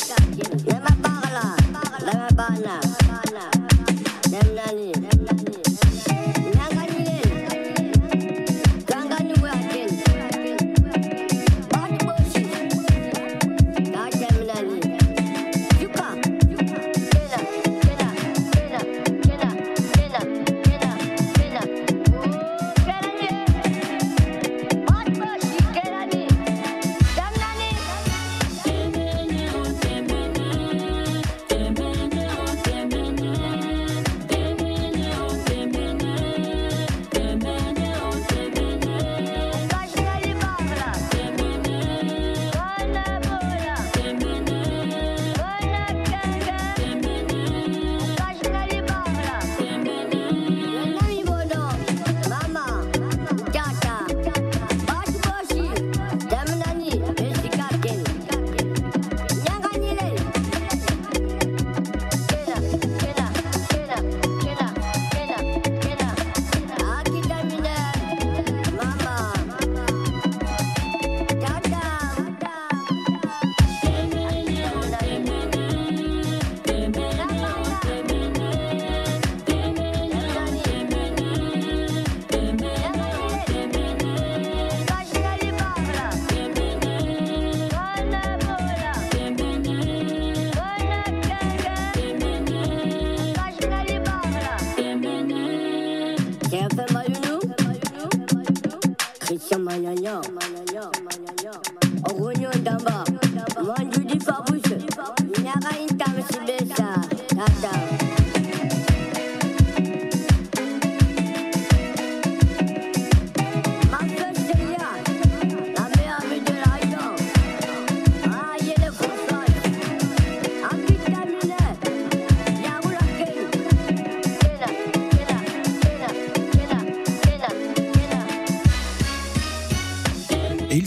Stop, you, you're my father.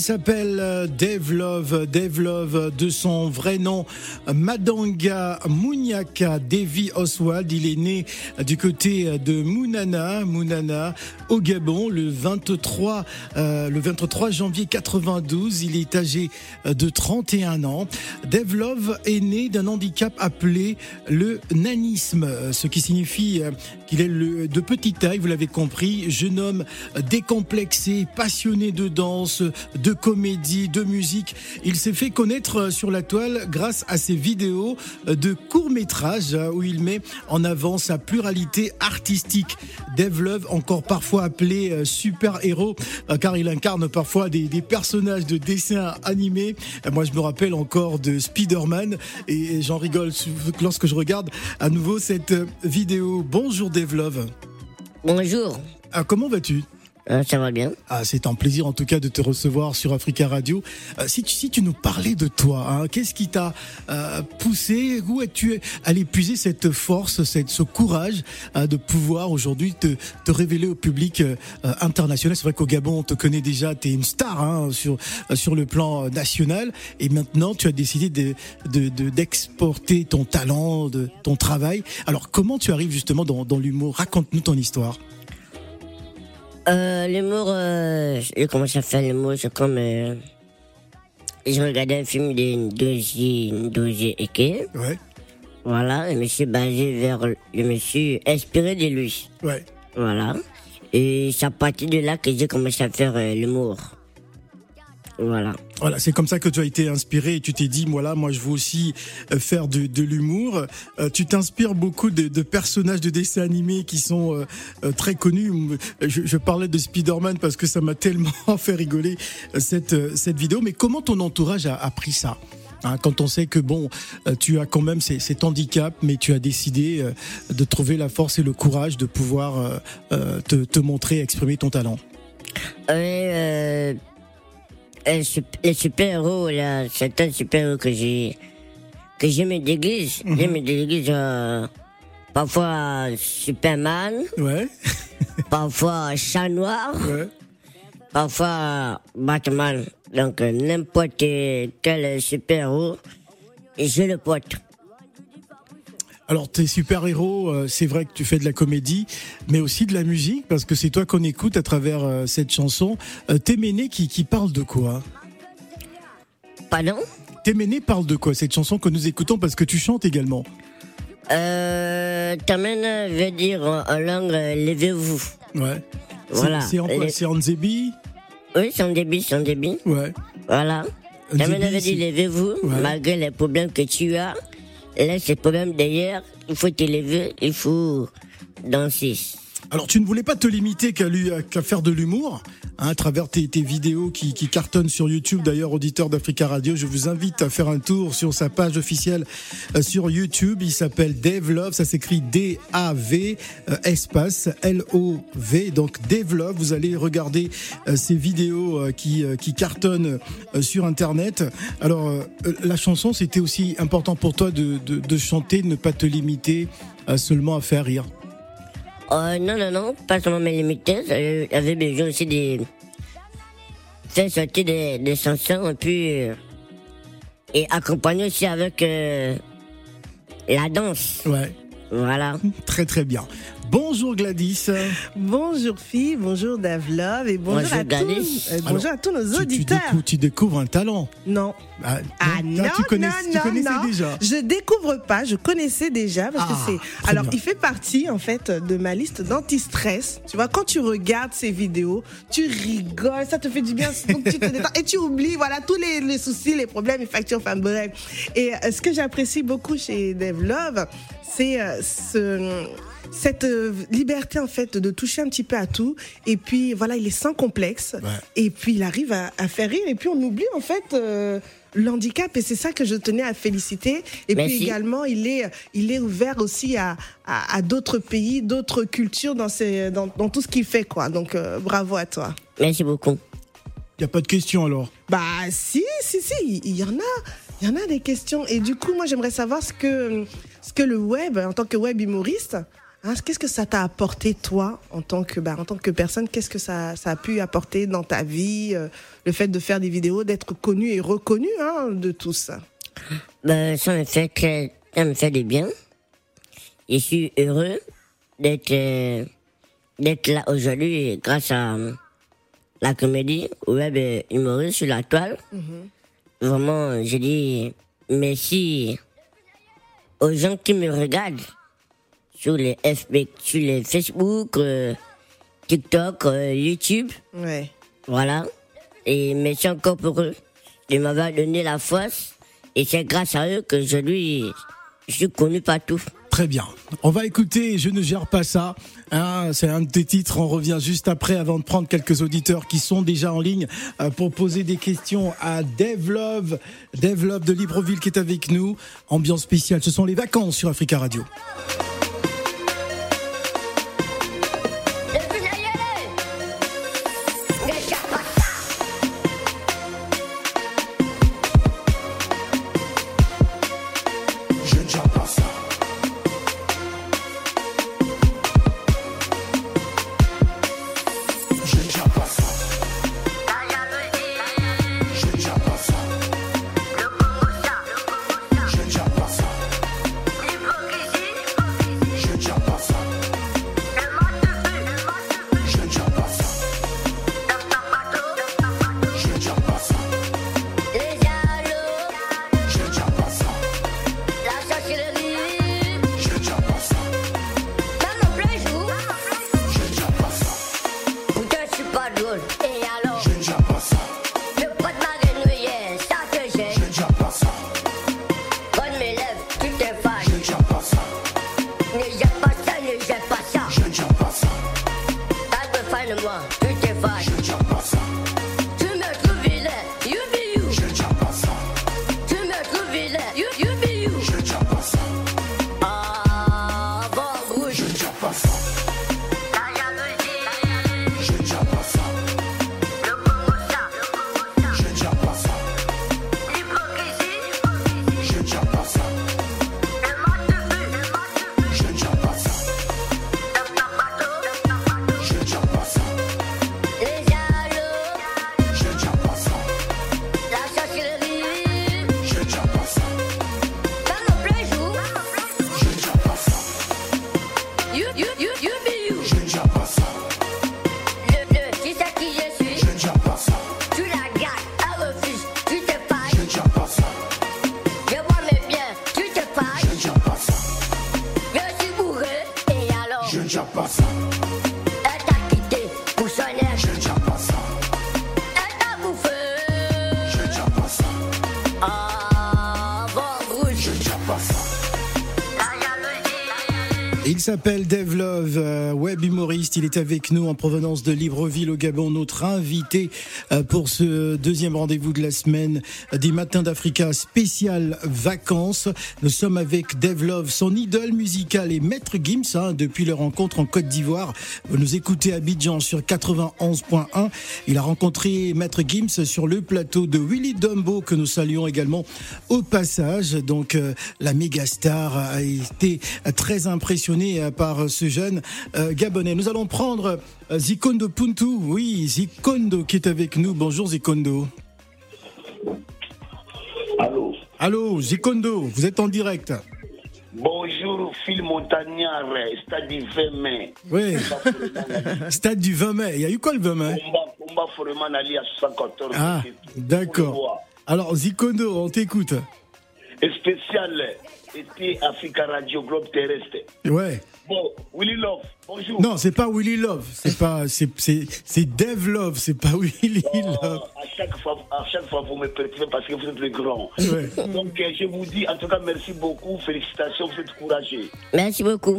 S'appelle Dave Love, Dave Love de son vrai nom Madanga Munyaka Devi Oswald. Il est né du côté de Mounana, Mounana au Gabon le 23 euh, le 23 janvier 92. Il est âgé de 31 ans. Dave Love est né d'un handicap appelé le nanisme, ce qui signifie euh, qu'il est de petite taille, vous l'avez compris, jeune homme décomplexé, passionné de danse, de comédie, de musique. Il s'est fait connaître euh, sur la toile grâce à ses vidéos euh, de courts-métrages euh, où il met en avant sa pluralité artistique. Dave Love, encore parfois appelé super-héros, car il incarne parfois des, personnages de dessins animés. Moi, je me rappelle encore de Spider-Man et j'en rigole lorsque je regarde à nouveau cette vidéo. Bonjour Dave Love. Bonjour. Ah, comment vas-tu? Euh, ça va bien. Ah, c'est un plaisir en tout cas de te recevoir sur Africa Radio. Euh, si, tu, si tu nous parlais de toi, hein, qu'est-ce qui t'a euh, poussé? Où es-tu allé puiser cette force, cette, ce courage de pouvoir aujourd'hui te, te révéler au public international? C'est vrai qu'au Gabon, on te connaît déjà, tu es une star hein, sur, sur le plan national. Et maintenant, tu as décidé d'exporter de, de, ton talent, de, ton travail. Alors, comment tu arrives justement dans, dans l'humour? Raconte-nous ton histoire. Euh, l'humour, euh, j'ai commencé à faire l'humour, c'est comme. Euh, je regardais un film de Ndoji Eke. Ouais. Voilà, je me suis basé vers. Je me suis inspiré de lui. Ouais. Voilà. Et c'est à partir de là que j'ai commencé à faire euh, l'humour. Voilà. Voilà, c'est comme ça que tu as été inspiré et tu t'es dit, voilà, moi je veux aussi euh, faire de, de l'humour. Euh, tu t'inspires beaucoup de, de, personnages de dessins animés qui sont euh, très connus. Je, je, parlais de Spider-Man parce que ça m'a tellement fait rigoler cette, cette vidéo. Mais comment ton entourage a, a pris ça Hein, quand on sait que bon, tu as quand même cet handicap, mais tu as décidé de trouver la force et le courage de pouvoir te, te montrer, exprimer ton talent? Euh, les super-héros, là, certains super-héros que j'ai, que je me déguise. Je me déguise, euh, parfois Superman. Ouais. parfois Chat Noir. Ouais. Parfois Batman. Donc, n'importe quel super-héros, je le porte. Alors, tes super-héros, euh, c'est vrai que tu fais de la comédie, mais aussi de la musique, parce que c'est toi qu'on écoute à travers euh, cette chanson. Euh, Téméné qui, qui parle de quoi? Pardon? Téméné parle de quoi cette chanson que nous écoutons parce que tu chantes également? Euh, Téméné veut dire en, en langue levez-vous. Ouais. C'est- Voilà. C'est en quoi? C'est en Zebi Oui, c'est un débit, c'est un débit. Ouais. Voilà. Téméné veut dire levez-vous, Ouais. malgré les problèmes que tu as. Laisse ces problèmes derrière. Il faut te lever, il faut danser. Alors, tu ne voulais pas te limiter qu'à lui- qu'à faire de l'humour, hein, à travers tes, tes vidéos qui, qui cartonnent sur YouTube. D'ailleurs, auditeur d'Africa Radio, je vous invite à faire un tour sur sa page officielle euh, sur YouTube. Il s'appelle Dave Love, ça s'écrit D-A-V, euh, espace L-O-V. Donc, Dave Love, vous allez regarder euh, ces vidéos euh, qui, euh, qui cartonnent euh, sur Internet. Alors, euh, euh, la chanson, c'était aussi important pour toi de, de, de chanter, ne pas te limiter euh, seulement à faire rire. Euh, non, non, non, pas seulement mes limités. euh, J'avais besoin aussi de faire sortir des, des chansons et puis euh, et accompagner aussi avec euh, la danse. Ouais. Voilà. Très très bien. Bonjour Gladys. Bonjour fille, bonjour Davlov et bonjour, Bonjour, à Gladys. tous, euh, bonjour Alors, à tous nos Tu, tu auditeurs. découvres, tu découvres un talent. Non. Ah, Ah non, tu, connais, non, tu non, connaissais non. déjà. Je découvre pas, je connaissais déjà parce Ah, que c'est. très Alors, bien. il fait partie en fait de ma liste d'anti-stress. Tu vois, quand tu regardes ces vidéos, tu rigoles, ça te fait du bien, donc tu te détends et tu oublies voilà tous les, les soucis, les problèmes, les factures, enfin bref. Et euh, ce que j'apprécie beaucoup chez Dave Love, c'est euh, ce cette euh, liberté en fait de toucher un petit peu à tout. Et puis voilà il est sans complexe. Ouais. et puis il arrive à, à faire rire. Et puis on oublie en fait euh, l'handicap. Et c'est ça que je tenais à féliciter. Et Merci. puis également il est il est ouvert aussi à à, à d'autres pays d'autres cultures dans ses dans, dans tout ce qu'il fait quoi. Donc euh, bravo à toi. Merci beaucoup. Il n'y a pas de question alors? bah si si si il y en a. Il y en a des questions. Et du coup moi j'aimerais savoir ce que ce que le web en tant que web humoriste qu'est-ce que ça t'a apporté toi en tant que bah, en tant que personne? Qu'est-ce que ça, ça a pu apporter dans ta vie euh, le fait de faire des vidéos d'être connu et reconnu hein, de tous Ben, ça me fait très, ça me fait du bien. Je suis heureux d'être, euh, d'être là aujourd'hui grâce à euh, la comédie web et humoriste sur la toile. Vraiment, je dis merci aux gens qui me regardent sur les FB, sur les Facebook, euh, TikTok, euh, YouTube. ouais Voilà. Et merci encore pour eux de m'avoir donné la force. Et c'est grâce à eux que aujourd'hui, je suis connu partout. Très bien. On va écouter Je ne gère pas ça. Hein, c'est un de tes titres. On revient juste après avant de prendre quelques auditeurs qui sont déjà en ligne euh, pour poser des questions à Dave Love. Dave Love de Libreville qui est avec nous. Ambiance spéciale. Ce sont les vacances sur Africa Radio. Il est avec nous en provenance de Libreville au Gabon, notre invité pour ce deuxième rendez-vous de la semaine des Matins d'Africa spécial vacances. Nous sommes avec Dave Love, son idole musicale et Maître Gims hein, depuis leur rencontre en Côte d'Ivoire. Vous nous écoutez à Abidjan sur 91.1. Il a rencontré Maître Gims sur le plateau de Willy Dumbo que nous saluons également au passage. Donc euh, la méga star a été très impressionnée par ce jeune euh, Gabonais. Nous allons prendre euh, Zikondo Puntu. Oui, Zikondo qui est avec nous. Bonjour Zikondo. Allô Allô, Zikondo, vous êtes en direct. Bonjour, Phil Montagnard, stade du 20 mai. Oui, stade du 20 mai. Il y a eu quoi le 20 mai? Combat, Foreman Ali à 74. Ah, d'accord. Alors, Zikondo, on t'écoute. Spécial été Africa Radio Globe Terrestre. Ouais. Bon, Willy Love, bonjour. Non, c'est pas Willy Love, c'est pas, c'est, c'est, c'est Dave Love, c'est pas Willy Oh, Love. à, chaque fois, à chaque fois, vous me perturbez parce que vous êtes le grand. Ouais. Donc, euh, je vous dis, en tout cas, merci beaucoup, félicitations, vous êtes courageux. Merci beaucoup.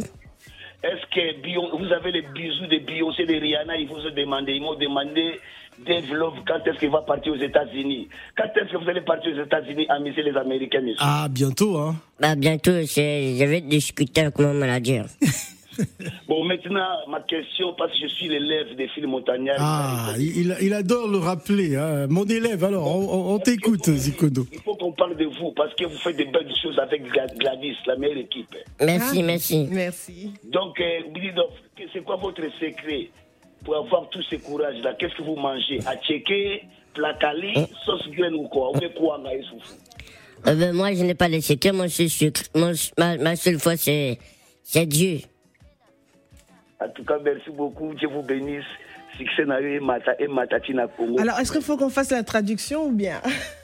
Est-ce que vous avez les bisous de Beyoncé, de Rihanna, ils vous ont demandé, ils m'ont demandé, Dave Love, quand est-ce qu'il va partir aux États-Unis? Quand est-ce que vous allez partir aux États-Unis amuser les Américains, monsieur? Ah, bientôt, hein. Bah, bientôt, je vais discuter avec mon manager. Bon, maintenant, ma question, parce que je suis l'élève des films montagnards. Ah, il, il adore le rappeler. Hein. Mon élève, alors, on, on- on t'écoute, Zikondo. Il faut qu'on parle de vous, parce que vous faites de belles choses avec Gla- Gladys, la meilleure équipe. Merci, Ah, merci. Merci. Donc, euh, c'est quoi votre secret? Pour avoir tout ce courage-là Qu'est-ce que vous mangez? À checker, placali, sauce graine ou quoi? Ou bien quoi, Euh, ben, moi, je n'ai pas de secret. Mon seul sucre, mon- ma, ma seule foi, c'est, c'est Dieu. En tout cas, merci beaucoup. Dieu vous bénisse. Alors, est-ce qu'il faut qu'on fasse la traduction ou bien?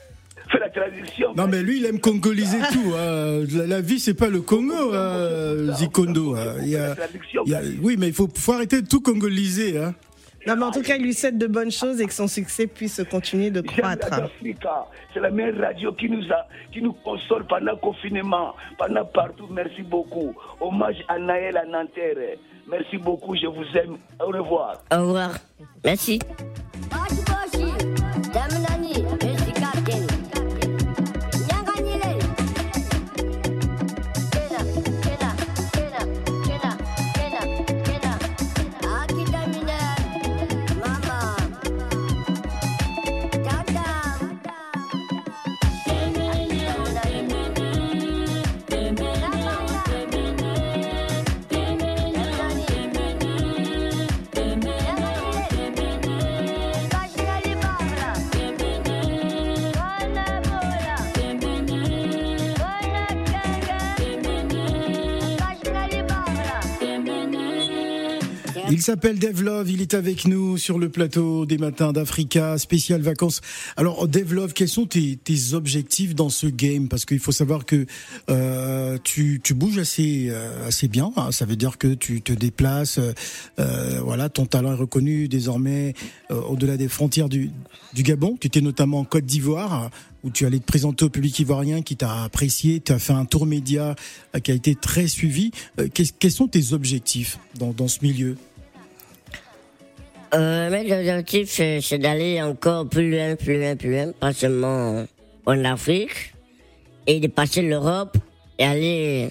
Fais la traduction. Non, mais lui, il aime congoliser tout. hein. La, la vie, c'est pas le Congo, euh, Zikondo. hein. Il y a- La traduction. il y a- oui, mais il faut, faut arrêter de tout congoliser. Hein. Non, mais en tout cas, il lui souhaite de bonnes choses et que son succès puisse continuer de croître. C'est la meilleure radio qui nous a, qui nous console pendant le confinement, pendant partout. Merci beaucoup. Hommage à Naël à Nanterre. Merci beaucoup. Je vous aime. Au revoir. Au revoir. Merci. Il s'appelle Dave Love, il est avec nous sur le plateau des matins d'Africa, spécial vacances. Alors Dave Love, quels sont tes, objectifs dans ce game? Parce qu'il faut savoir que euh, tu, bouges assez, euh, assez bien, hein. ça veut dire que tu te déplaces, euh, voilà, ton talent est reconnu désormais au-delà des frontières du, Gabon. Tu étais notamment en Côte d'Ivoire, où tu allais te présenter au public ivoirien qui t'a apprécié, tu as fait un tour média qui a été très suivi. Quels sont tes objectifs dans ce milieu? Euh, mais l'objectif, euh, c'est d'aller encore plus loin, plus loin, plus loin, pas seulement en Afrique, et de passer l'Europe et aller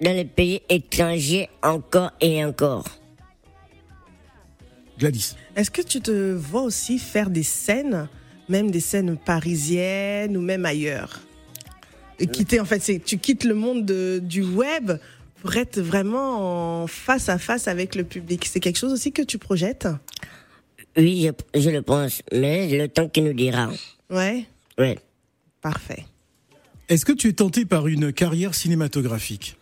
dans les pays étrangers encore et encore. Gladys. Est-ce que tu te vois aussi faire des scènes, même des scènes parisiennes ou même ailleurs? Et quitter, en fait, c'est tu quittes le monde de- du web pour être vraiment en face à face avec le public. C'est quelque chose aussi que tu projettes? Oui, je, je le pense, mais le temps qui nous dira. Ouais, Ouais. parfait. Est-ce que tu es tenté par une carrière cinématographique?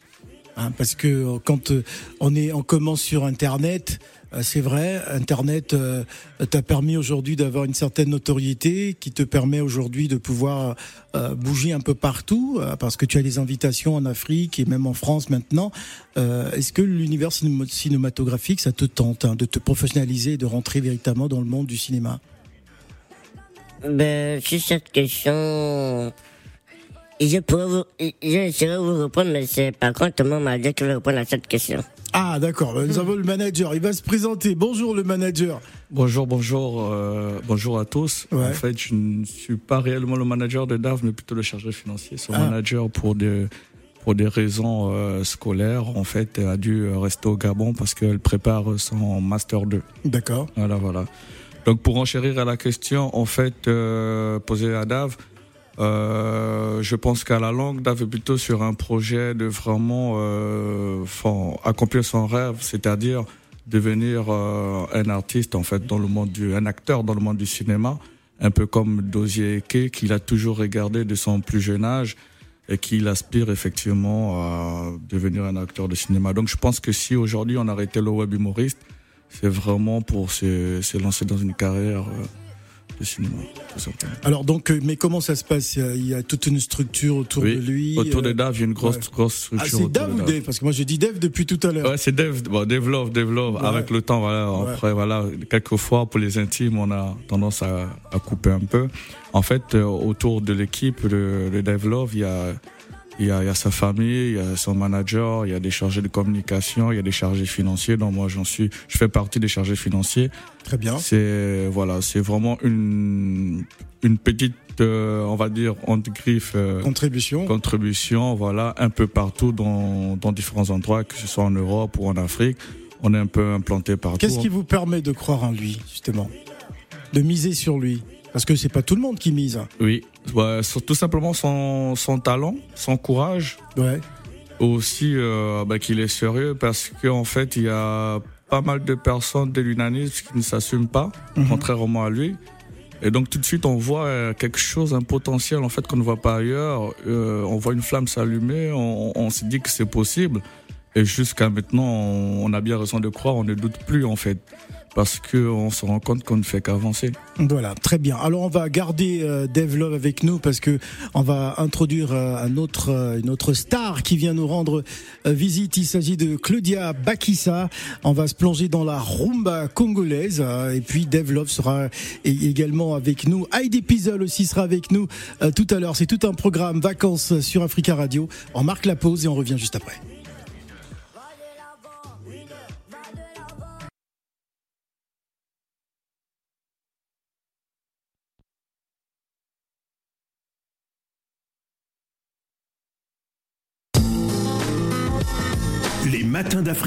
Hein, Parce que euh, quand euh, on est, on commence sur Internet, euh, c'est vrai, Internet euh, t'a permis aujourd'hui d'avoir une certaine notoriété, qui te permet aujourd'hui de pouvoir euh, bouger un peu partout, euh, parce que tu as des invitations en Afrique et même en France maintenant. Euh, Est-ce que l'univers cinéma- cinématographique, ça te tente hein, de te professionnaliser et de rentrer véritablement dans le monde du cinéma? Ben, sur cette question, Je pourrais vous, je saurais vous répondre, mais c'est par contre mon manager qui va répondre à cette question. Ah, d'accord. Nous avons le manager. Il va se présenter. Bonjour, le manager. Bonjour, bonjour, euh, bonjour à tous. Ouais. En fait, je ne suis pas réellement le manager de DAF, mais plutôt le chargé financier. Son Ah. manager pour des pour des raisons euh, scolaires, en fait, a dû rester au Gabon parce qu'elle prépare son master 2. D'accord. Voilà, voilà. Donc, pour enchérir à la question, en fait, euh, posée à Dave, euh, je pense qu'à la longue, Dave est plutôt sur un projet de vraiment euh, accomplir son rêve, c'est-à-dire devenir euh, un artiste, en fait, dans le monde du, un acteur dans le monde du cinéma, un peu comme Dozier Eke, qu'il a toujours regardé de son plus jeune âge et qu'il aspire effectivement à devenir un acteur de cinéma. Donc, je pense que si aujourd'hui on arrêtait le web humoriste, c'est vraiment pour se, se lancer dans une carrière de cinéma, tout simplement. Alors, donc, euh, mais comment ça se passe? Il y, a, il y a toute une structure autour Oui, de lui. Autour euh, de Dave, il y a une grosse, ouais. grosse Ah, structure. c'est autour Dave de ou Dave? Parce que moi, je dis Dave depuis tout à l'heure. Ouais, c'est Dave, bon, Dave Love, Dave Love. Ouais. Avec le temps, voilà, Ouais. après, voilà, quelquefois, pour les intimes, on a tendance à, à couper un peu. En fait, euh, autour de l'équipe de, de Dave Love, il y a, il y, a, il y a sa famille, il y a son manager, il y a des chargés de communication, il y a des chargés financiers. Donc moi, j'en suis, je fais partie des chargés financiers. Très bien. C'est voilà, c'est vraiment une une petite, euh, on va dire, entre griffes. euh, Contribution. contribution, voilà, un peu partout dans, dans différents endroits, que ce soit en Europe ou en Afrique. On est un peu implanté partout. Qu'est-ce qui vous permet de croire en lui, justement? De miser sur lui? Parce que c'est pas tout le monde qui mise. Oui, tout simplement son, son talent, son courage, Ouais. aussi euh, bah, qu'il est sérieux parce qu'en fait, il y a pas mal de personnes de l'unanisme qui ne s'assument pas, Mhm. contrairement à lui. Et donc tout de suite, on voit euh, quelque chose, un potentiel en fait qu'on ne voit pas ailleurs. Euh, on voit une flamme s'allumer, on, on se dit que c'est possible. Et jusqu'à maintenant, on a bien raison de croire, on ne doute plus en fait, parce que on se rend compte qu'on ne fait qu'avancer. Voilà, très bien. Alors on va garder euh, Dave Love avec nous parce que on va introduire euh, un autre, euh, une autre star qui vient nous rendre euh, visite. Il s'agit de Claudia Bakissa. On va se plonger dans la rumba congolaise euh, et puis Dave Love sera é- également avec nous. Heidi Pizzol aussi sera avec nous euh, tout à l'heure. C'est tout un programme vacances sur Africa Radio. On marque la pause et on revient juste après.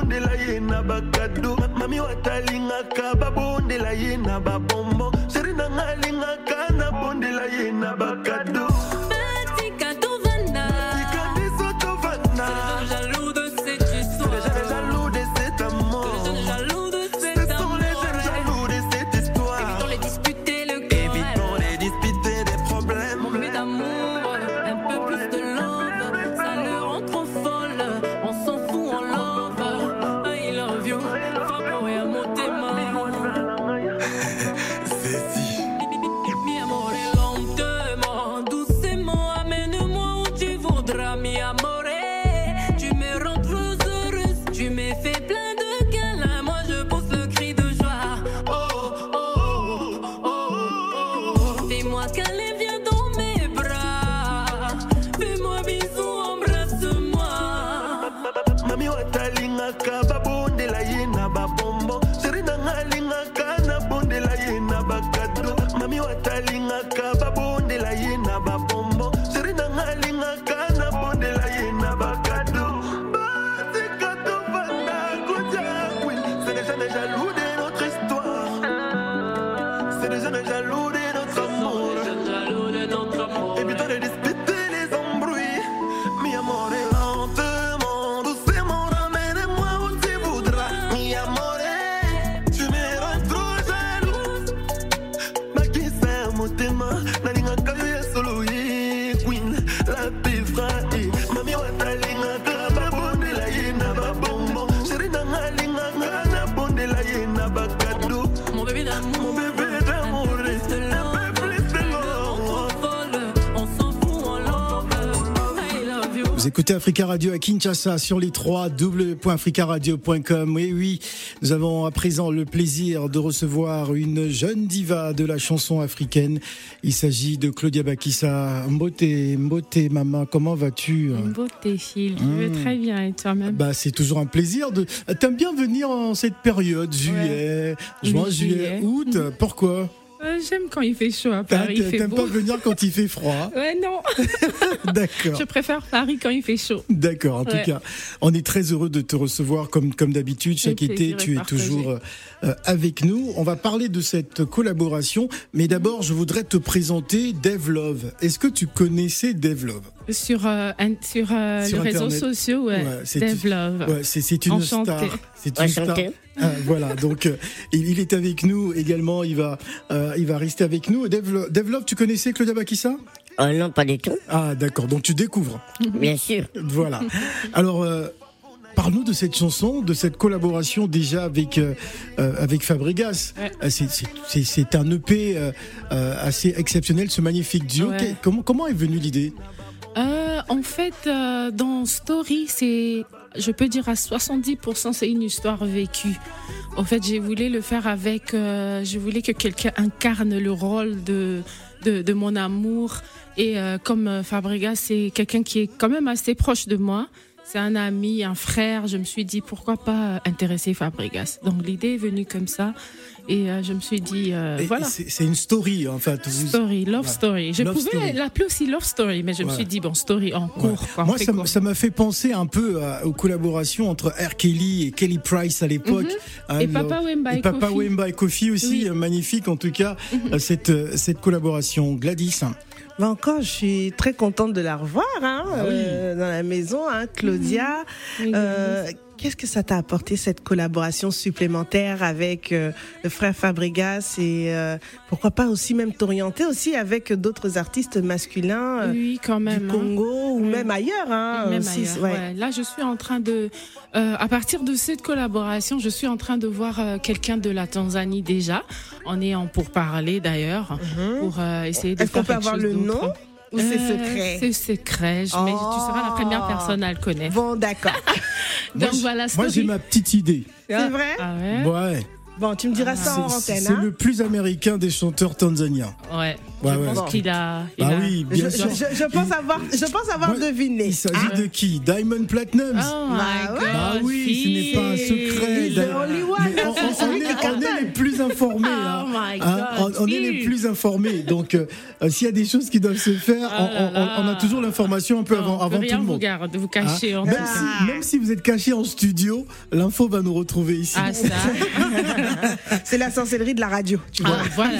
Alingaka na bondela ye na bakado. Ma- Mami watalingaka babondela ye na babombo. Sheri nanga alingaka na bondela ye na bakado. win, la paix vraie. Mami, watalinga, écoutez Africa Radio à Kinshasa sur les 3 www.africaradio.com. Oui, oui, nous avons à présent le plaisir de recevoir une jeune diva de la chanson africaine. Il s'agit de Claudia Bakissa. Mbote, Mbote, maman, comment vas-tu? Beauté, Phil. Je vais Mm. très bien. Et toi-même? Bah, c'est toujours un plaisir de. T'aimes bien venir en cette période, juillet, juin, juillet, juillet. août. Pourquoi? Euh, J'aime quand il fait chaud à Paris. T'aimes pas venir quand il fait froid Ouais, non. D'accord. Je préfère Paris quand il fait chaud. D'accord, en tout cas, on est très heureux de te recevoir comme, comme d'habitude. Chaque été, tu es toujours euh, avec nous. On va parler de cette collaboration, mais d'abord, je voudrais te présenter Dave Love. Est-ce que tu connaissais Dave Love Sur, euh, un- sur, euh, Sur les réseaux Internet. sociaux, ouais. Ouais, c'est- Dave Love. Ouais, c'est c'est une star. C'est une star. Ah, voilà, donc euh, il, est avec nous également. Il va, euh, il va rester avec nous. Dave Love, tu connaissais Claudia Bakissa? Non, pas du tout. Ah, d'accord. Donc tu découvres. Bien sûr. Voilà. Alors, euh, parle-nous de cette chanson, de cette collaboration déjà avec euh, avec Fabregas. Ouais. C'est- c'est- C'est c'est un EP euh, assez exceptionnel, ce magnifique duo. Ouais. Comment comment est venue l'idée? Euh, en fait, euh, dans Story, c'est, je peux dire à 70%, c'est une histoire vécue. En fait, j'ai voulu le faire avec, euh, je voulais que quelqu'un incarne le rôle de, de, de mon amour. Et euh, comme euh, Fabregas, c'est quelqu'un qui est quand même assez proche de moi. C'est un ami, un frère. Je me suis dit pourquoi pas euh, intéresser Fabregas. Donc l'idée est venue comme ça, et euh, je me suis dit euh, voilà. C'est une story en fait. Story, love Ouais. story. Je Love pouvais story. l'appeler aussi love story, mais je me suis dit bon story en Ouais. cours. quoi, Moi, ça m'a fait penser un peu à- aux collaborations entre R. Kelly et Kelly Price à l'époque. Hein, Mhm. Et Papa Wemba et Papa Kofi. Wemba et Kofi aussi, Oui. Mhm. euh, magnifique en tout cas, euh, cette, euh, cette collaboration. Gladys. Bah encore, je suis très contente de la revoir hein, Ah oui. euh, dans la maison, hein, Claudia. Euh, Qu'est-ce que ça t'a apporté cette collaboration supplémentaire avec euh, le frère Fabregas et euh, pourquoi pas aussi même t'orienter aussi avec d'autres artistes masculins euh, oui, quand même. du hein. Congo ou même ailleurs. Hein, Même aussi, ailleurs, ouais. ouais. Là, je suis en train de, euh, à partir de cette collaboration, je suis en train de voir euh, quelqu'un de la Tanzanie déjà. On est en pourparler d'ailleurs Mhm. pour euh, essayer de Est-ce qu'on peut avoir le nom? Ou c'est Euh, secret C'est secret, je- mais tu seras la première Oh. personne à le connaître. Bon, d'accord. Donc Moi, voilà, Moi, j'ai story. ma petite idée. c'est vrai Ah ouais? Ouais. Bon, tu me diras ça en C'est antenne. c'est hein. le plus américain des chanteurs tanzaniens. Ouais. Ouais, je ouais. pense qu'il a. il Ah a- oui, bien je, sûr. je- je pense avoir, je pense avoir deviné. Il s'agit Ah. de qui? Diamond Platinum. Oh my Bah ouais. God. Bah oui, ce n'est pas un secret. On, est, les plus informés. Oh hein. Hein, on, on est les plus informés. Donc, euh, euh, s'il y a des choses qui doivent se faire, Ah on, là on- on a toujours l'information un peu Non, avant, avant rien tout le vous monde. vous Hein cacher en même, tout cas. si, même si vous êtes caché en studio, l'info va nous retrouver ici. Ah ça. C'est la sorcellerie de la radio, tu vois. Ah, voilà.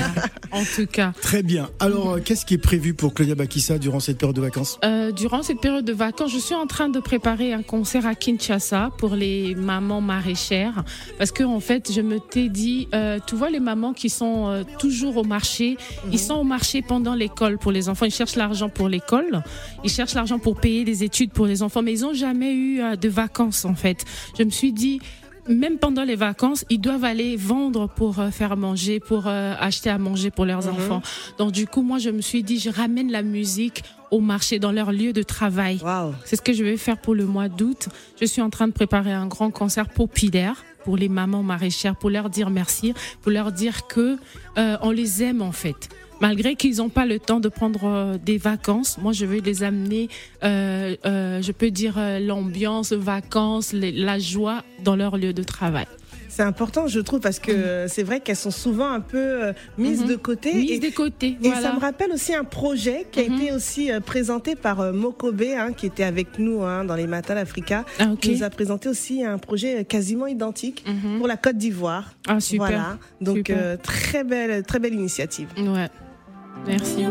En tout cas. Très bien. Alors, euh, qu'est-ce qui est prévu pour Claudia Bakissa durant cette période de vacances? Euh, durant cette période de vacances, je suis en train de préparer un concert à Kinshasa pour les mamans maraîchères. Parce que, en fait, je me t'ai dit, euh, tu vois, les mamans qui sont euh, toujours au marché, ils sont au marché pendant l'école pour les enfants. Ils cherchent l'argent pour l'école. Ils cherchent l'argent pour payer des études pour les enfants. Mais ils n'ont jamais eu euh, de vacances, en fait. Je me suis dit, même pendant les vacances, ils doivent aller vendre pour euh, faire manger, pour euh, acheter à manger pour leurs enfants. Donc du coup, moi, je me suis dit, je ramène la musique au marché, dans leur lieu de travail. C'est ce que je vais faire pour le mois d'août. Je suis en train de préparer un grand concert populaire pour les mamans maraîchères, pour leur dire merci, pour leur dire que euh, on les aime en fait. Malgré qu'ils n'ont pas le temps de prendre euh, des vacances, moi je veux les amener, euh, euh, je peux dire l'ambiance, vacances, les- la joie dans leur lieu de travail. C'est important, je trouve, parce que c'est vrai qu'elles sont souvent un peu mises Mhm. de côté. Mise et, des côtés, et voilà. ça me rappelle aussi un projet qui a Mhm. été aussi présenté par Mokobe, hein, qui était avec nous hein, dans les matins d'Africa. Ah, qui nous a présenté aussi un projet quasiment identique Mhm. pour la Côte d'Ivoire. Ah super. Voilà. Donc Super. euh, très belle, très belle initiative. Ouais. Merci.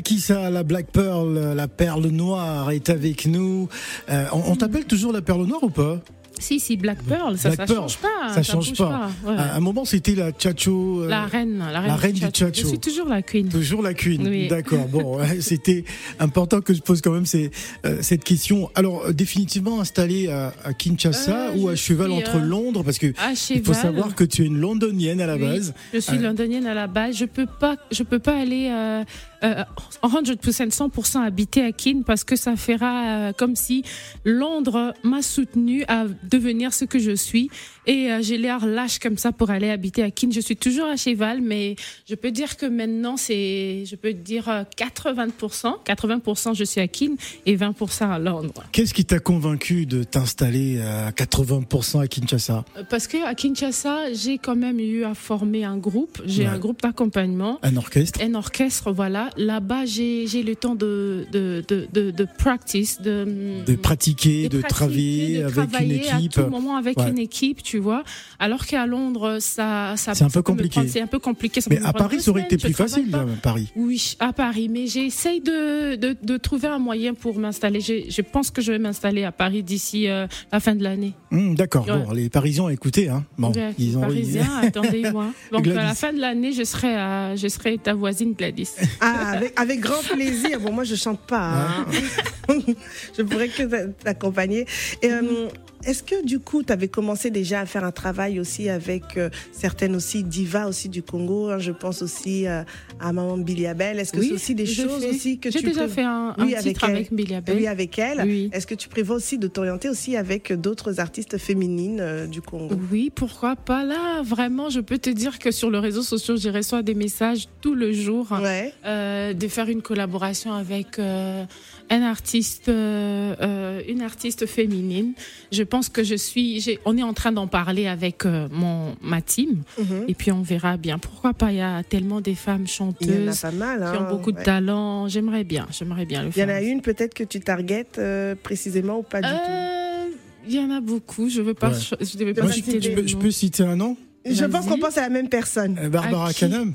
Bakissa, la Black Pearl, la perle noire est avec nous. Euh, on on t'appelle toujours la perle noire ou pas? Si, si, Black Pearl, ça, Black ça Pearl, change pas. Ça change bouge pas. ouais. À un moment, c'était la Chacho. euh, La reine, la reine, la reine du Chacho. Chacho. Je suis toujours la queen. Toujours la queen. Oui. D'accord. Bon, c'était important que je pose quand même ces, euh, cette question. Alors, euh, définitivement installé à, à Kinshasa Euh, ou à cheval suis, entre euh, Londres Parce que il faut savoir que tu es une londonienne à la Oui, base. Je suis Euh, londonienne à la base. Je peux pas, je peux pas aller euh, euh, en 100%, 100% habiter à Keene parce que ça fera euh, comme si Londres m'a soutenu à devenir ce que je suis et euh, j'ai l'air lâche comme ça pour aller habiter à Keene. Je suis toujours à cheval, mais je peux dire que maintenant c'est, je peux dire euh, 80%, 80% je suis à Keene et 20% à Londres. Qu'est-ce qui t'a convaincu de t'installer à 80% à Kinshasa? Parce que à Kinshasa, j'ai quand même eu à former un groupe. J'ai Ouais. un groupe d'accompagnement. Un orchestre? Un orchestre, voilà. Là-bas, j'ai j'ai le temps de, de, de, de, de practice, de, de pratiquer, de, pratiquer, travailler de avec travailler une équipe. à tout moment avec Ouais. une équipe, tu vois. Alors qu'à Londres, ça, ça, C'est un peu compliqué. C'est un peu compliqué. ça Mais à Paris, ça aurait été plus facile, là, Paris. Oui, à Paris, mais j'essaye de, de, de trouver un moyen pour m'installer. Je, je pense que je vais m'installer à Paris d'ici euh, la fin de l'année. Hum, D'accord. Ouais. Bon, les Parisiens, écoutez, hein. Bon, Ouais, ils ont Parisien, attendez-moi. Donc Gladys. à la fin de l'année, je serai, à- je serai ta voisine Gladys. Ah, avec, avec grand plaisir. Bon, moi, je chante pas. hein. je pourrais que t'a- t'accompagner. Et, euh, Est-ce que du coup, tu avais commencé déjà à faire un travail aussi avec euh, certaines aussi divas aussi du Congo hein, Je pense aussi euh, à Maman Billy Abel. Est-ce que Oui, c'est aussi des choses fais. aussi que J'ai tu déjà pré- fait un, un Oui, titre avec. Oui, avec elle. Oui. Est-ce que tu prévois aussi de t'orienter aussi avec d'autres artistes féminines euh, du Congo? Oui, pourquoi pas. Là, vraiment, je peux te dire que sur les réseaux sociaux, j'ai reçois des messages tout le jour Ouais. de faire une collaboration avec un artiste, euh, euh, une artiste féminine. Je pense que je suis, j'ai- on est en train d'en parler avec euh, mon ma team, Mhm. et puis on verra bien. Pourquoi pas? Il y a tellement des femmes chanteuses pas mal. qui ont hein, beaucoup de talent. J'aimerais bien, j'aimerais bien le Il y en a une peut-être que tu targetes euh, précisément ou pas du tout? Il y en a beaucoup. Je veux pas, Ouais. je devais pas Moi, je, citer je peux, je peux citer un nom? Je pense qu'on pense à la même personne. Barbara Canam.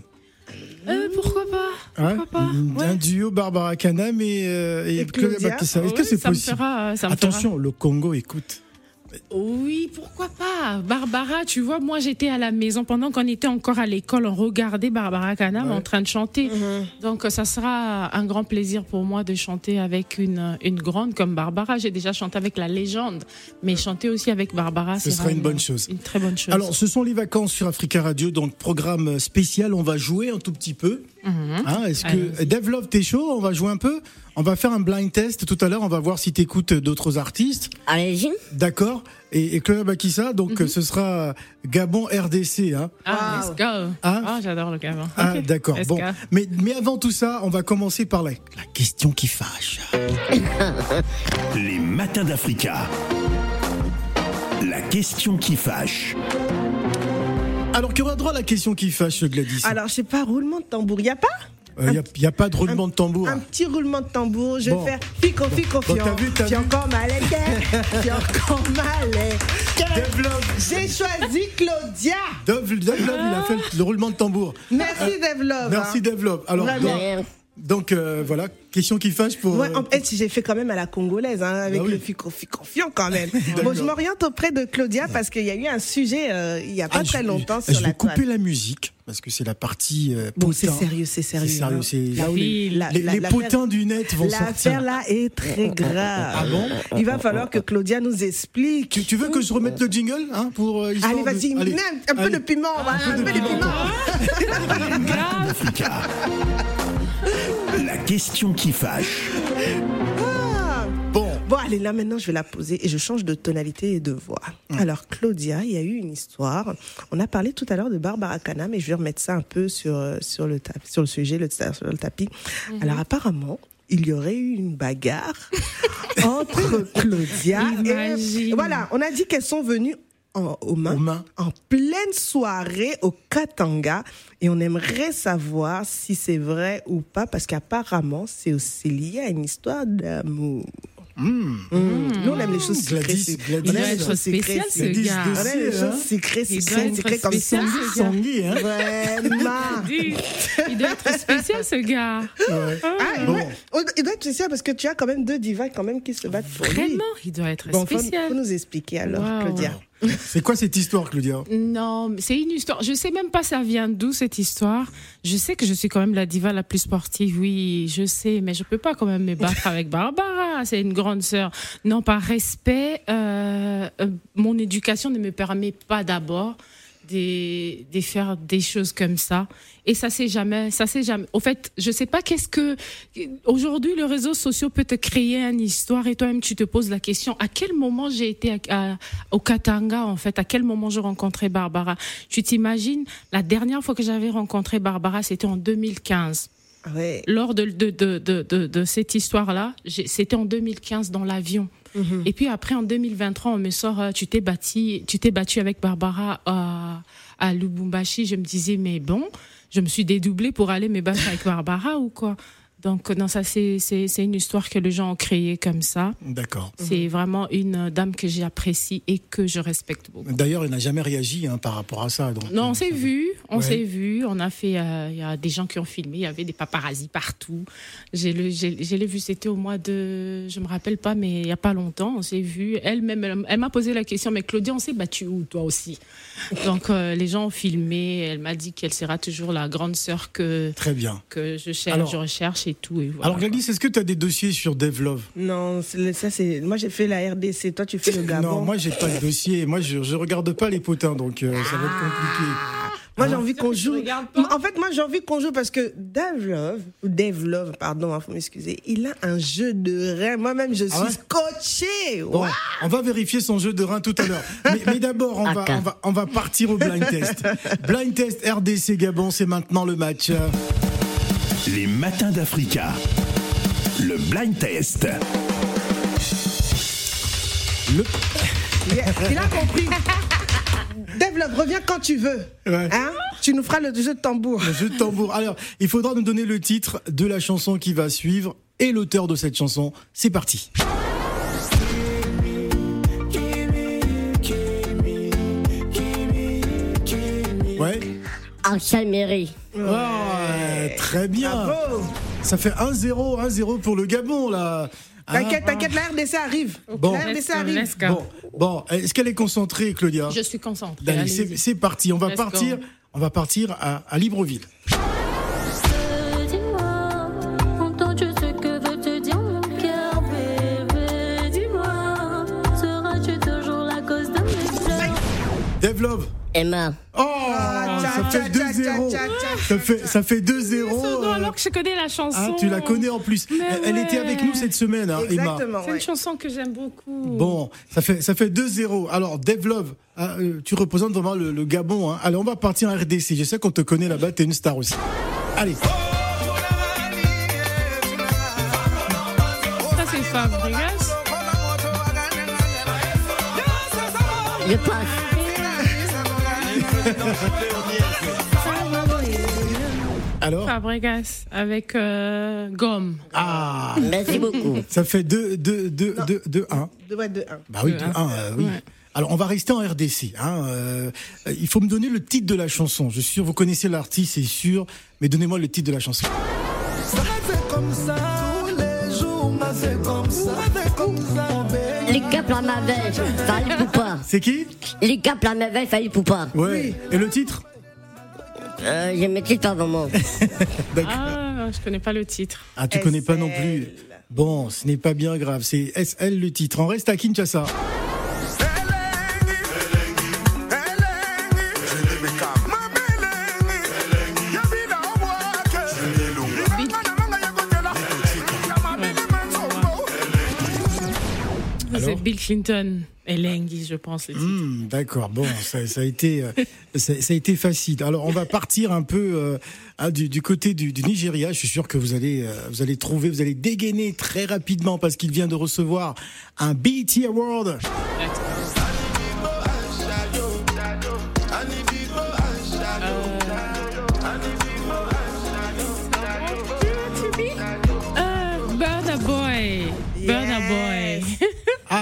Euh, pourquoi pas Ouais. Pourquoi pas Un duo Barbara Canam et, euh, et Et Claudia. Est-ce que Oui, c'est possible fera- Attention, le Congo écoute. Oui, pourquoi pas? Barbara, tu vois, moi j'étais à la maison pendant qu'on était encore à l'école, on regardait Barbara Canam Ouais. en train de chanter. Mhm. Donc ça sera un grand plaisir pour moi de chanter avec une, une grande comme Barbara. J'ai déjà chanté avec la légende, mais chanter aussi avec Barbara, Ce c'est sera une bonne chose. Une très bonne chose. Alors, ce sont les vacances sur Africa Radio, donc programme spécial. On va jouer un tout petit peu. Mhm. Hein, Est-ce que Allons-y. Dave Love, t'es chaud? On va jouer un peu? On va faire un blind test tout à l'heure. On va voir si t'écoutes d'autres artistes. Allez-y. D'accord? Et, et Chloé Bakissa, donc Mhm. ce sera Gabon RDC. Hein. Ah, let's go. Ah. Ah, j'adore le gamin. Ah, d'accord. let's Bon, go. mais, mais avant tout ça, on va commencer par la, la question qui fâche. Les matins d'Africa. La question qui fâche. Alors, qui aura droit à la question qui fâche, Gladys Alors, je sais pas, roulement de tambour. Il n'y a pas Il n'y a, pas de roulement de tambour. Un petit roulement de tambour. Je Bon. vais faire fico, fico, Bon, fion. J'ai encore mal. J'ai encore mal Développe. J'ai choisi Claudia. Love, il a fait le, le roulement de tambour. Merci, Dave Love. Merci, hein. Dave Love. Alors. Donc, euh, voilà, question qui fâche pour. Ouais, euh, en fait, j'ai fait quand même à la congolaise, hein, avec Bah oui. le fico, fion quand même. Bon, je m'oriente auprès de Claudia parce qu'il y a eu un sujet euh, il y a pas ah, très je- longtemps je, sur vais la couper toile. la musique parce que c'est la partie. euh, Bon, c'est sérieux, c'est sérieux. C'est sérieux, hein. c'est La- là où les, la- les- la- les l'affaire- potins du net vont sortir. L'affaire là est très grave. Ah bon Il va falloir que Claudia nous explique. Tu, tu veux que je remette le jingle hein, pour euh, Allez, vas-y, un, un peu de piment, un peu de piment. La question qui fâche. Ah. Bon, Bon, allez, là maintenant, je vais la poser et je change de tonalité et de voix. Alors, Claudia, il y a eu une histoire. On a parlé tout à l'heure de Barbara Kana, mais je vais remettre ça un peu sur, euh, sur, le, sur le sujet, le, sur le tapis. Alors, apparemment, il y aurait eu une bagarre entre Claudia et. Voilà, on a dit qu'elles sont venues en, aux mains, Aux mains. en pleine soirée au Katanga et on aimerait savoir si c'est vrai ou pas parce qu'apparemment c'est aussi lié à une histoire d'amour. Hmm. Mm. Nous on aime les choses Gladys, secrètes. Gladys, on aime doit les être choses spécial, secrètes. ce Gladys gars. On aime les choses secrètes, secrètes, secrètes comme. Tanguy, hein Vraiment. Il doit être spécial, ce gars. Ouais. Ah, Bon. ouais. Oh, Il doit être spécial parce que tu as quand même deux divas quand même qui se battent pour lui. Vraiment, il doit être Bon, faut, spécial. faut nous expliquer alors, Wow. Claudia. C'est quoi cette histoire, Claudia? Non, c'est une histoire. Je sais même pas ça vient d'où cette histoire. Je sais que je suis quand même la diva la plus sportive, oui, je sais, mais je peux pas quand même me battre avec Barbara. C'est une grande sœur. Non, par respect, euh, euh, mon éducation ne me permet pas d'abord de, faire des choses comme ça. Et ça c'est jamais, ça c'est jamais. Au fait, je sais pas qu'est-ce que aujourd'hui le réseau social peut te créer une histoire et toi-même tu te poses la question à quel moment j'ai été au Katanga en fait, à quel moment j'ai rencontré Barbara? Tu t'imagines la dernière fois que j'avais rencontré Barbara, c'était en 2015 Ouais. lors de, de, de, de, de, de cette histoire-là, c'était en 2015 dans l'avion. Mhm. Et puis après, en 2023, on me sort, euh, tu t'es battu, tu t'es battu avec Barbara à, à Lubumbashi. Je me disais, mais bon, je me suis dédoublée pour aller me battre avec Barbara ou quoi? Donc, non, ça, c'est, une histoire que les gens ont créée comme ça. D'accord. C'est vraiment une dame que j'apprécie et que je respecte beaucoup. D'ailleurs, il n'a jamais réagi hein, par rapport à ça. Donc, Non, on euh, s'est vu, on Ouais. s'est vu, on a fait, euh, il y a des gens qui ont filmé, il y avait des paparazzis partout. J'ai l'ai vu, c'était au mois de, je me rappelle pas, mais il y a pas longtemps, on s'est vu. Elle-même, elle, elle m'a posé la question, mais Claudia, on s'est battu où, toi aussi? Donc euh, les gens ont filmé, elle m'a dit qu'elle sera toujours la grande sœur que Très bien. que je cherche, Alors- je recherche et tout. Et voilà, Alors, Gladys, est-ce que tu as des dossiers sur Devlove Non, ça c'est. Moi j'ai fait la RDC, toi tu fais le Gabon. Non, moi, j'ai pas de dossier. Moi, je, je regarde pas les potins, donc euh, ça va être compliqué. Moi Hein j'ai envie qu'on joue. En fait, moi j'ai envie qu'on joue parce que Dave Love, Dave Love, pardon, il faut m'excuser, il a un jeu de rein. Moi-même je suis Ah ouais scotché. Bon, on va vérifier son jeu de rein tout à l'heure. Mais, mais d'abord, on va, Aka. on, va, on va partir au blind test. Blind test RDC Gabon, c'est maintenant le match. Les matins d'Africa. Le blind test. Le... Il a- il a compris. Dave Love, reviens quand tu veux. Ouais. Hein? Tu nous feras le jeu de tambour. Le jeu de tambour. Alors, il faudra nous donner le titre de la chanson qui va suivre et l'auteur de cette chanson. C'est parti. Ouais. Mairie. Ouais, très bien. Bravo. Ça fait 1-0, 1-0 pour le Gabon, là. T'inquiète, t'inquiète, la RDC arrive. Bon. La RDC arrive. Bon, bon, est-ce qu'elle est concentrée, Claudia Je suis concentrée. C'est parti. On va Let's partir. go. On va partir à, à Libreville. Dis-moi, entends-tu Emma. Oh, Ah, ça tcha, fait tcha, 2-0. tcha, tcha, tcha. Ça fait, ça fait 2-0. Non, euh, alors que je connais la chanson. ah, tu la connais en plus. Mais Elle, elle était ouais. avec nous cette semaine, hein, Emma. Exactement. C'est ouais. une chanson que j'aime beaucoup. Bon, ça fait, ça fait 2-0. Alors, Devlove, ah, euh, tu représentes vraiment le, le Gabon. Hein. Allez, on va partir en RDC. Je sais qu'on te connaît là-bas, t'es une star aussi. Allez. Ça, c'est Fabregas. Je passe. Alors Fabregas avec euh, Gomme. Ah Merci beaucoup. Ça fait 2, 2, 2, 2, 2, 1. Deux ouais, deux, un. Bah oui, Deux, 2, un. 1, oui. Ouais. Alors, on va rester en RDC. Hein, euh, il faut me donner le titre de la chanson. Je suis sûr, vous connaissez l'artiste, c'est sûr. Mais donnez-moi le titre de la chanson. Les la merveille, fallait poupa. C'est qui Les capes la merveille, fallait poupa. Ouais. Et le titre Euh, je maîtrise pas vraiment. D'accord. Ah, je connais pas le titre. Ah, tu connais pas non plus. Bon, ce n'est pas bien grave. C'est SL le titre. On reste à Kinshasa. Bill Clinton et Lengi, je pense. Hmm, D'accord. Bon, ça, ça a été, euh, ça, ça a été facile. Alors, on va partir un peu euh, du, du côté du, du Nigeria. Je suis sûr que vous allez, euh, vous allez trouver, vous allez dégainer très rapidement parce qu'il vient de recevoir un BET Award.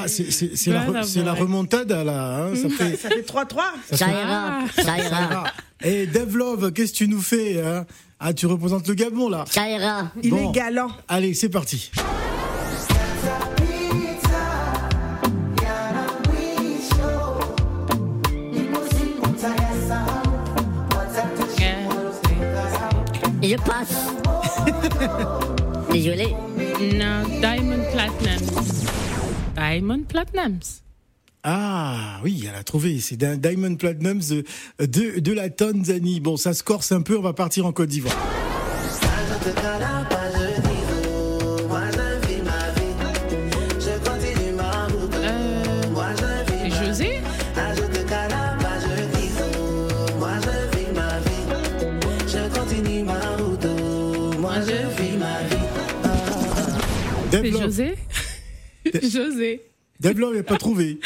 C'est la, re- Burna c'est la Boy. remontada là. hein, ça fait. Ça fait 3-3. Ça ira, ça ira, Et Devlove, qu'est-ce que tu nous fais hein? Ah, tu représentes le Gabon là. ça ira. Il Bon. est galant. Allez, c'est parti. Je passe. Désolé. Non, Diamond Platinums. Diamond Platinums. Ah oui, elle a trouvé. C'est d'un Diamond Platinum de, de, de la Tanzanie. Bon, ça se corse un peu. On va partir en Côte d'Ivoire. Euh, José José José. Devlove n'a pas trouvé.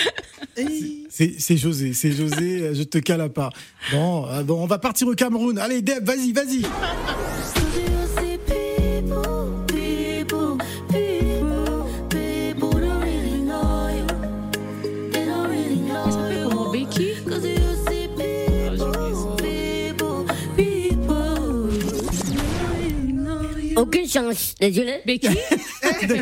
C'est José, c'est José. euh, Je te cale à part. Bon, euh, bon, on va partir au Cameroun. Allez, Dev, vas-y, vas-y. Aucune chance. Désolé. Becky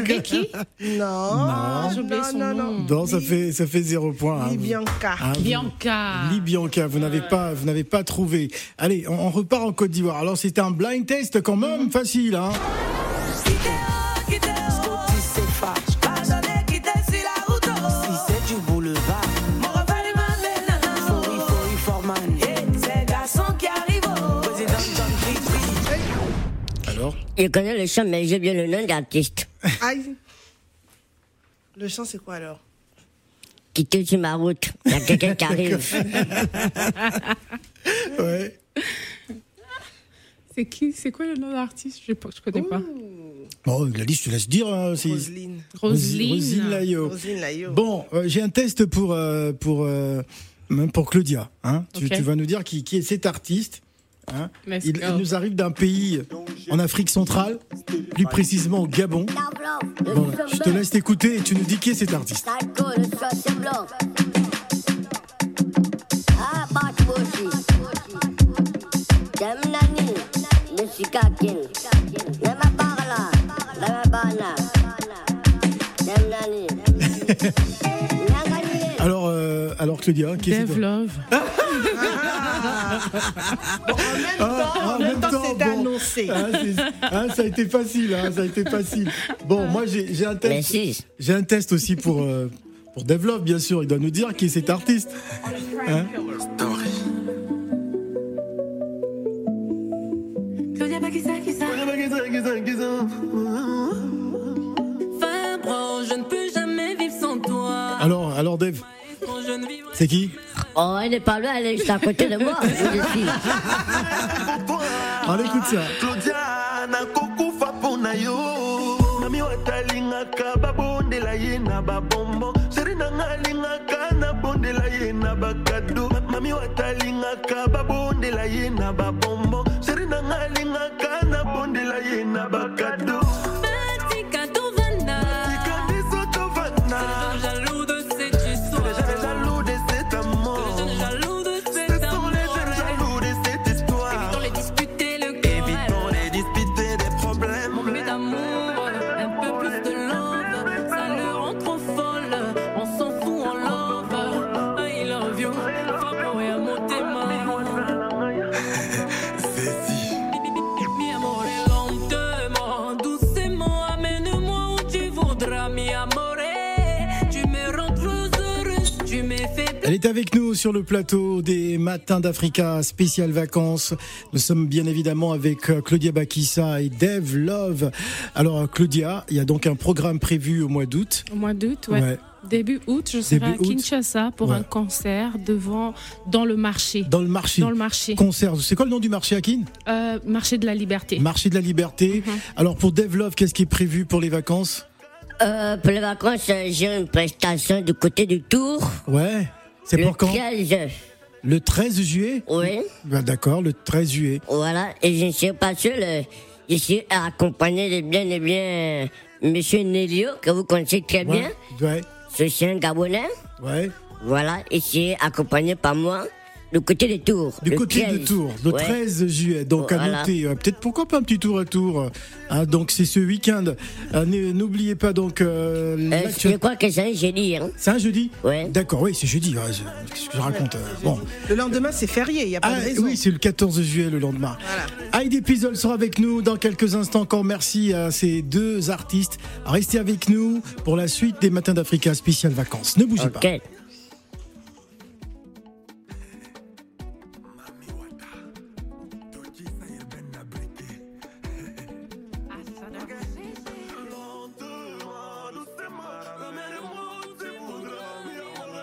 Becky Non. non, son non, nom. non. Non, ça fait ça fait zéro point. hein. Libianca. Ah, vous- Bianca. Libianca, vous n'avez pas, vous n'avez pas trouvé. Allez, on, on repart en Côte d'Ivoire. Alors c'était un blind test quand même facile, hein. Je connais le chant, mais j'ai bien le nom d'artiste. Aïe. Le chant, c'est quoi alors? Quitter sur ma route. Il y a quelqu'un qui arrive. ouais. C'est qui C'est quoi le nom d'artiste Je ne connais pas. Bon, la liste, je te laisse dire. hein, Roselyne. Roselyne. Roselyne Layo. Roselyne Layo. Bon, euh, j'ai un test pour euh, pour euh, pour Claudia. Hein. Tu, tu vas nous dire qui, qui est cet artiste. Hein. Il, nous arrive d'un pays en Afrique centrale, plus précisément au Gabon. Bon, je te laisse t'écouter et tu nous dis qui est cet artiste. Claudia Qu'est-ce que Dave c'est Love. Ah, en même temps, c'était bon. annoncé. Ah, c'est- ah, ça a été facile, hein, ça a été facile. Bon, moi j'ai un test. Merci. J'ai un test aussi pour euh, pour Develop, bien sûr. Il doit nous dire qui est cet artiste. Hein c'est qui? Oh, elle n'est pas loin, elle est juste à côté de moi. Je suis. On écoute ça. claudia nakokufa mpo na yo mami watalingaka babondela ye na babombo sheri nanga alingaka nabondela ye na bakado mami watalingaka babondela ye na babombo sheri nanga alingaka nabondela ye na bakado sur le plateau des Matins d'Africa spécial vacances. Nous sommes bien évidemment avec euh, Claudia Bakissa et Dave Love. Alors euh, Claudia, il y a donc un programme prévu au mois d'août. Au mois d'août, ouais. Ouais. Début août, je serai Début à août. Kinshasa pour Ouais. un concert devant, dans le marché. Dans le marché. Dans le marché. Concert. C'est quoi le nom du marché Akin? Euh, marché de la liberté. Marché de la Liberté. Mhm. Alors pour Dave Love, qu'est-ce qui est prévu pour les vacances? Euh, pour les vacances, j'ai une prestation du côté du Tour. Ouais. C'est Le pour quand 13. Le 13 juillet Oui. Bah, D'accord, le 13 juillet. Voilà, et je ne suis pas seul. euh, Je suis accompagné de bien et bien euh, Monsieur Nelio, que vous connaissez très bien. Ouais. Suis un Gabonais. ouais. Voilà, et c'est accompagné par moi du côté des Tours. Du le côté de 13. Tours, le Ouais. 13 juillet. Donc à Voilà. noter, euh, peut-être pourquoi pas un petit tour à tour. Hein, donc c'est ce week-end. Euh, N'oubliez pas donc euh, Euh, je crois que c'est un jeudi. Hein. C'est un jeudi Ouais. D'accord, oui, c'est jeudi. ouais, je- Qu'est-ce que je raconte euh, Bon. Le lendemain, c'est férié, il n'y a pas Ah, de raison. oui, c'est le 14 juillet, le lendemain. Heidi Pizzol sera avec nous dans quelques instants. Encore merci à ces deux artistes. Restez avec nous pour la suite des Matins d'Africa spécial vacances. Ne bougez pas. Ok.